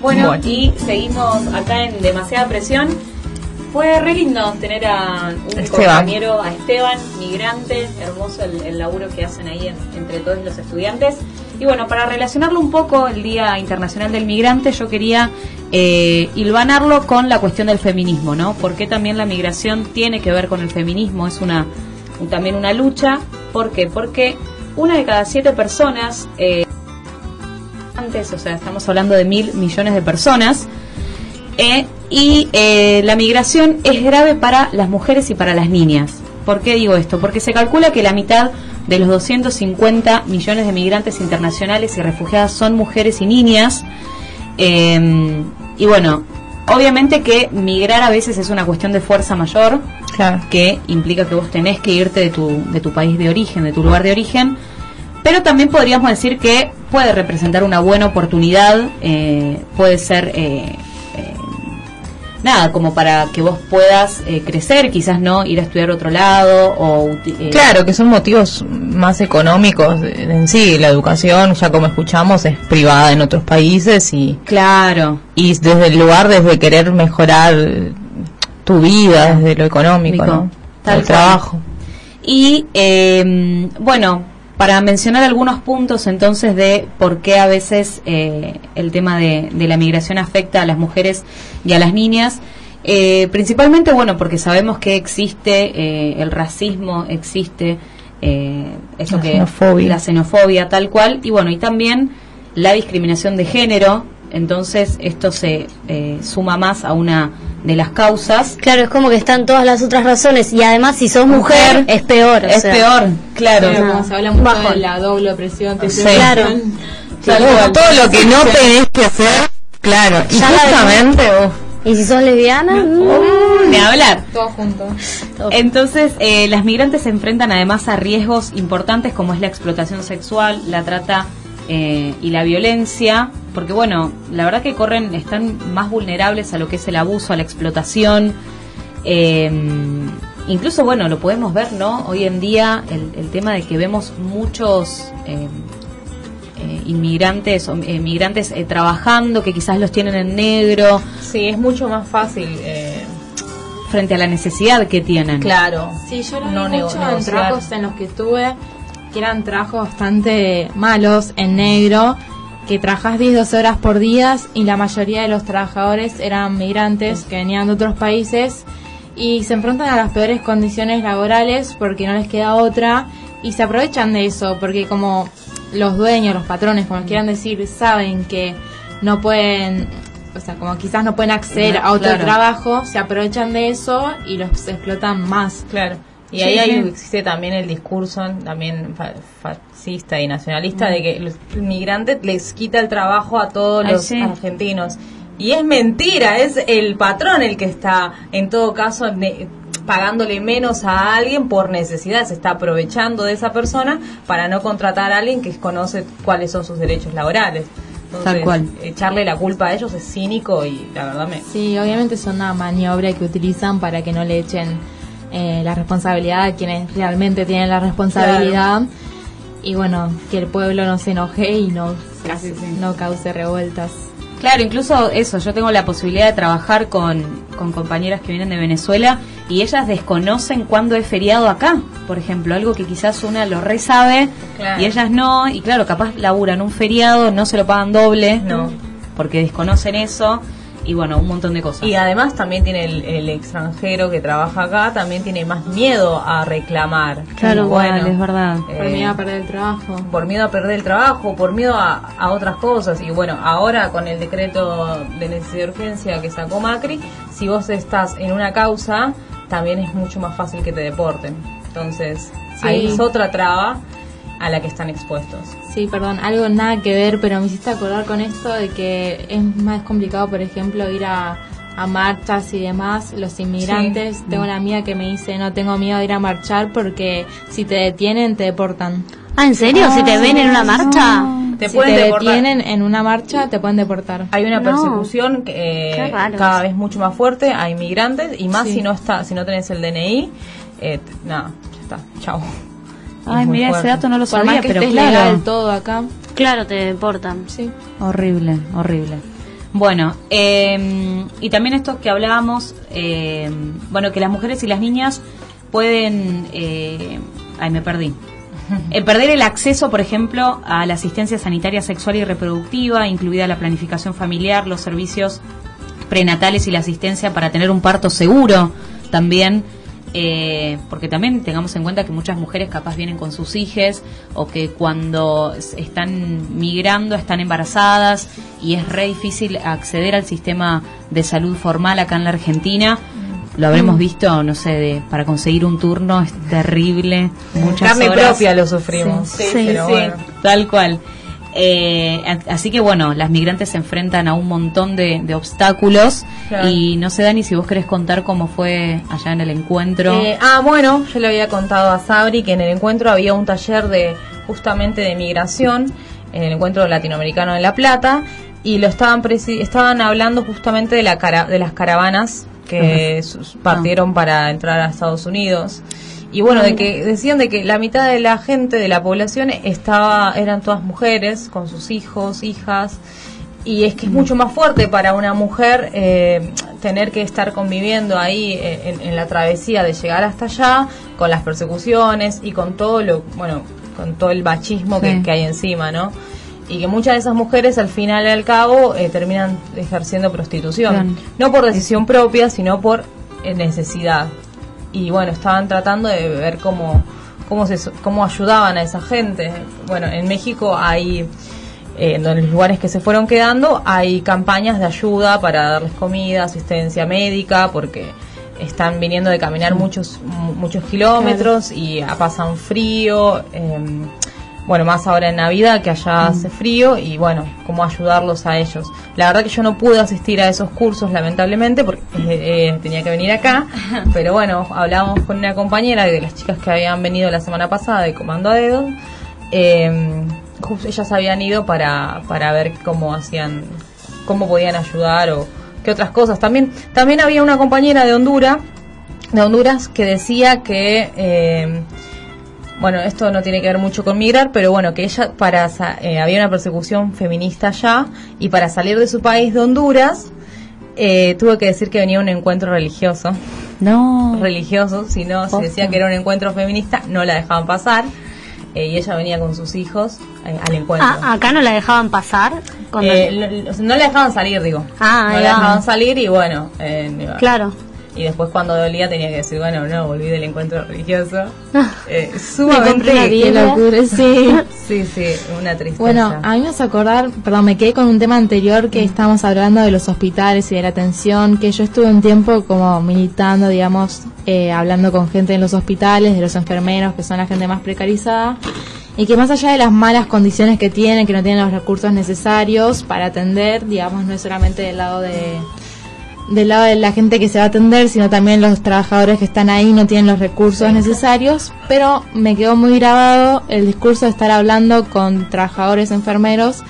Bueno, y seguimos acá en demasiada presión. Fue re lindo tener a un Esteban. compañero, a Esteban, migrante, hermoso el, el laburo que hacen ahí en- entre todos los estudiantes. Y bueno, para relacionarlo un poco, el Día Internacional del Migrante, yo quería eh, hilvanarlo con la cuestión del feminismo, ¿no? Porque también la migración tiene que ver con el feminismo, es una también una lucha. ¿Por qué? Porque una de cada siete personas eh, o sea, estamos hablando de mil millones de personas, eh, y eh, la migración es grave para las mujeres y para las niñas. ¿Por qué digo esto? Porque se calcula que la mitad de los 250 millones de migrantes internacionales y refugiadas son mujeres y niñas. Eh, y bueno, obviamente que migrar a veces es una cuestión de fuerza mayor, Claro. que implica que vos tenés que irte de tu, de tu país de origen, de tu lugar de origen, pero también podríamos decir que puede representar una buena oportunidad, eh, puede ser, eh, eh, nada, como para que vos puedas eh, crecer, quizás no ir a estudiar otro lado, o... eh, Claro, que son motivos más económicos en sí. La educación, ya como escuchamos, es privada en otros países y, Claro, y desde el lugar, desde querer mejorar tu vida, desde lo económico, Mico, ¿no? tal el cual. trabajo. Y eh, bueno, para mencionar algunos puntos entonces de por qué a veces eh, el tema de, de la migración afecta a las mujeres y a las niñas, eh, principalmente bueno porque sabemos que existe eh, el racismo, existe eh, eso La que xenofobia. la xenofobia tal cual y bueno y también la discriminación de género. Entonces esto se eh, suma más a una de las causas Claro, es como que están todas las otras razones y además si sos mujer, Mujer, es peor. o es sea. peor, claro. Pero como se habla mucho de la doble opresión, te Sí. Claro. Cual. Todo lo que no tenés que hacer, claro. Y Ya justamente, Y si sos lesbiana, mm, Ni hablar. Todo junto. Entonces, eh, las migrantes se enfrentan además a riesgos importantes como es la explotación sexual, la trata eh, y la violencia, porque bueno, la verdad que corren, están más vulnerables a lo que es el abuso, a la explotación. eh, incluso, bueno, lo podemos ver, ¿no? Hoy en día, el, el tema de que vemos muchos eh, eh, inmigrantes o eh, migrantes eh, trabajando, que quizás los tienen en negro, sí, es mucho más fácil, eh, frente a la necesidad que tienen. claro. Sí, yo lo vi No nego- mucho en trabajos en los que estuve, que eran trabajos bastante malos, en negro, que trabajas 10, 12 horas por día y la mayoría de los trabajadores eran migrantes que venían de otros países y se enfrentan a las peores condiciones laborales porque no les queda otra y se aprovechan de eso porque como los dueños, los patrones, como quieran decir, saben que no pueden, o sea, como quizás no pueden acceder a otro Claro. trabajo, se aprovechan de eso y los explotan más. Claro. Y Sí, ahí hay- sí. existe también el discurso también fa- fascista y nacionalista de que los inmigrantes les quita el trabajo a todos Ay, los sí. argentinos. Y es mentira, es el patrón el que está, en todo caso, pagándole menos a alguien por necesidad, se está aprovechando de esa persona para no contratar a alguien que conoce cuáles son sus derechos laborales. Entonces, Tal cual. Echarle la culpa a ellos es cínico y la verdad me... Sí, obviamente es una maniobra que utilizan para que no le echen eh, la responsabilidad a quienes realmente tienen la responsabilidad. Y bueno, que el pueblo no se enoje y no, sí. no cause revueltas. Claro, incluso eso, yo tengo la posibilidad de trabajar con, con compañeras que vienen de Venezuela y ellas desconocen cuándo es feriado acá, por ejemplo, algo que quizás una lo re sabe Claro. y ellas no, y claro, capaz laburan un feriado, no se lo pagan doble, No. porque desconocen eso y bueno, un montón de cosas. Y además también tiene el, el extranjero que trabaja acá, también tiene más miedo a reclamar. Claro, Y igual, es verdad. eh, Por miedo a perder el trabajo. por miedo a perder el trabajo, por miedo a, a otras cosas. Y bueno, ahora con el decreto de necesidad de urgencia que sacó Macri, si vos estás en una causa, también es mucho más fácil que te deporten. Entonces, Sí. ahí es otra traba a la que están expuestos. Sí, perdón, algo nada que ver, pero me hiciste acordar con esto de que es más complicado, por ejemplo, ir a, a marchas y demás. Los inmigrantes, tengo una amiga que me dice, no tengo miedo de ir a marchar porque si te detienen, te deportan. Ah, ¿en serio? ¿Si te ven en una marcha? Te si pueden te deportar. detienen en una marcha, te pueden deportar. Hay una No. persecución que, eh, cada vez mucho más fuerte a inmigrantes y más Sí. si no está si no tenés el DNI, eh, nada, ya está, chao. Ay, mira, ese dato no lo sabía, más que pero claro. legal todo acá. Claro, te deportan. Sí. Horrible, horrible. Bueno, eh, y también esto que hablábamos, eh, bueno, que las mujeres y las niñas pueden, eh, ay, me perdí. Eh, perder el acceso, por ejemplo, a la asistencia sanitaria sexual y reproductiva, incluida la planificación familiar, los servicios prenatales y la asistencia para tener un parto seguro también. Eh, porque también tengamos en cuenta que muchas mujeres capaz vienen con sus hijas o que cuando están migrando están embarazadas y es re difícil acceder al sistema de salud formal acá en la Argentina. Lo habremos visto, no sé, de, para conseguir un turno es terrible. Muchas Carne propia lo sufrimos. Sí, Sí, pero sí, bueno. tal cual. Eh, así que bueno, las migrantes se enfrentan a un montón de, de obstáculos Claro. y no sé, Dani, si vos querés contar cómo fue allá en el encuentro. Eh, ah, bueno, yo le había contado a Sabri que en el encuentro había un taller de justamente de migración, en el encuentro latinoamericano de La Plata, y lo estaban presi- estaban hablando justamente de la cara de las caravanas que partieron para entrar a Estados Unidos. Y bueno, de que decían de que la mitad de la gente de la población estaba eran todas mujeres con sus hijos, hijas, y es que es mucho más fuerte para una mujer eh, tener que estar conviviendo ahí eh, en, en la travesía de llegar hasta allá, con las persecuciones y con todo lo, bueno, con todo el machismo que, Sí. que hay encima, ¿no? Y que muchas de esas mujeres al final y al cabo eh, terminan ejerciendo prostitución. No por decisión propia, sino por eh, necesidad. Y bueno, estaban tratando de ver cómo, cómo, se, cómo ayudaban a esa gente. Bueno, en México hay eh, en los lugares que se fueron quedando hay campañas de ayuda para darles comida, asistencia médica, porque están viniendo de caminar muchos mu- muchos kilómetros y ah, pasan frío. em, bueno, más ahora en Navidad que allá hace frío y bueno, cómo ayudarlos a ellos. La verdad que yo no pude asistir a esos cursos lamentablemente porque eh, eh, tenía que venir acá, pero bueno, hablábamos con una compañera de las chicas que habían venido la semana pasada de Comando a Dedo. Eh, ellas habían ido para, para ver cómo hacían, cómo podían ayudar o qué otras cosas. También, también había una compañera de Honduras, de Honduras que decía que eh, bueno, esto no tiene que ver mucho con migrar, pero bueno, que ella para eh, había una persecución feminista allá y para salir de su país de Honduras eh, tuvo que decir que venía un encuentro religioso, no. religioso, si no se decía que era un encuentro feminista, no la dejaban pasar eh, y ella venía con sus hijos eh, al encuentro. Ah, acá no la dejaban pasar. Eh, no la dejaban salir, digo. Ah, no la dejaban salir y bueno, eh, Claro. Y después cuando dolía tenía que decir, bueno, no, volví del encuentro religioso. Eh, compré una sumamente... Qué locura, sí. Sí, sí, una tristeza. Bueno, a mí me hace acordar, perdón, me quedé con un tema anterior que estábamos hablando de los hospitales y de la atención, que yo estuve un tiempo como militando, digamos, eh, hablando con gente en los hospitales, de los enfermeros, que son la gente más precarizada, y que más allá de las malas condiciones que tienen, que no tienen los recursos necesarios para atender, digamos, no es solamente del lado de del lado de la gente que se va a atender, sino también los trabajadores que están ahí no tienen los recursos necesarios, pero me quedó muy grabado el discurso de estar hablando con trabajadores enfermeros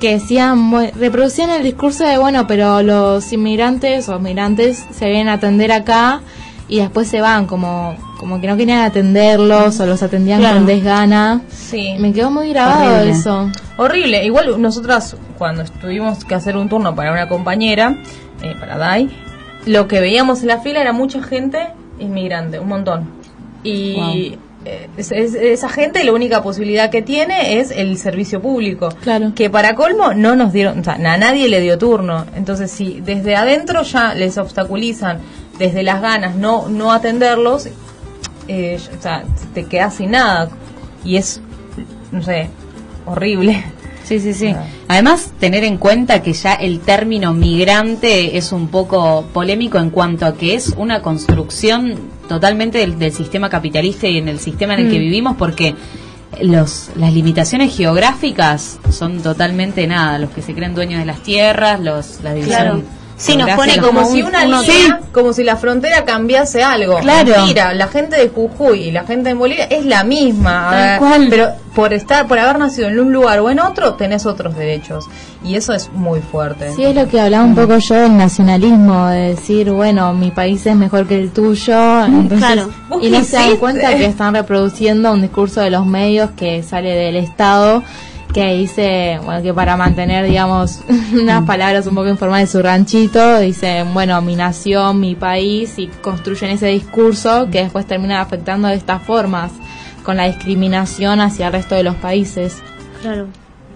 que decían, reproducían el discurso de, bueno, pero los inmigrantes o migrantes se vienen a atender acá y después se van, como, como que no querían atenderlos o los atendían Claro. con desgana. Sí. Me quedó muy grabado Horrible. eso. Horrible. Igual nosotras, cuando tuvimos que hacer un turno para una compañera, eh, para DAI, lo que veíamos en la fila era mucha gente inmigrante, un montón. Y eh, es- es- esa gente la única posibilidad que tiene es el servicio público. Claro. Que para colmo no nos dieron, o sea, a nadie le dio turno. Entonces, si desde adentro ya les obstaculizan, desde las ganas, no, no atenderlos, eh, o sea, te quedas sin nada. Y es, no sé, horrible. Sí, sí, sí. Ah. Además, tener en cuenta que ya el término migrante es un poco polémico en cuanto a que es una construcción totalmente del, del sistema capitalista y en el sistema en el que vivimos, porque los, las limitaciones geográficas son totalmente nada. Los que se creen dueños de las tierras, los, la división Claro. Sí, nos pone como, como si un- una uno- línea, como si la frontera cambiase algo. Claro. Mentira, la gente de Jujuy y la gente en Bolivia es la misma. Tal cual. Pero por estar, por haber nacido en un lugar o en otro, tenés otros derechos. Y eso es muy fuerte. Sí, es lo que hablaba un poco yo del nacionalismo, de decir, bueno, mi país es mejor que el tuyo. Entonces, Claro. ¿Vos Y no se dan cuenta que están reproduciendo un discurso de los medios que sale del Estado que dice, bueno, que para mantener, digamos, unas palabras un poco informales de su ranchito, dicen, bueno, mi nación, mi país, y construyen ese discurso que después termina afectando de estas formas, con la discriminación hacia el resto de los países. Claro.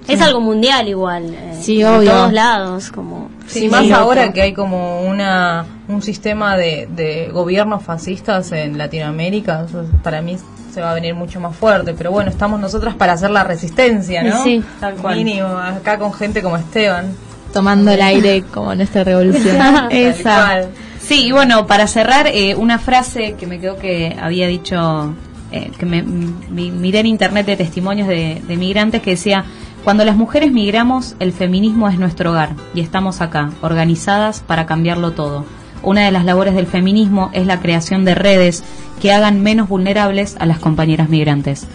Es algo mundial igual. eh, Sí, en obvio. todos lados, como... Sí, más ahora que hay como una un sistema de, de gobiernos fascistas en Latinoamérica, para mí se va a venir mucho más fuerte, pero bueno, estamos nosotras para hacer la resistencia, ¿no? Sí, tal cual. Mínimo, acá con gente como Esteban. Tomando el aire como en esta revolución. Esa. Sí, y bueno, para cerrar, eh, una frase que me quedó que había dicho, eh, que me, mi- miré en internet de testimonios de, de migrantes que decía, cuando las mujeres migramos, el feminismo es nuestro hogar y estamos acá, organizadas para cambiarlo todo. Una de las labores del feminismo es la creación de redes que hagan menos vulnerables a las compañeras migrantes.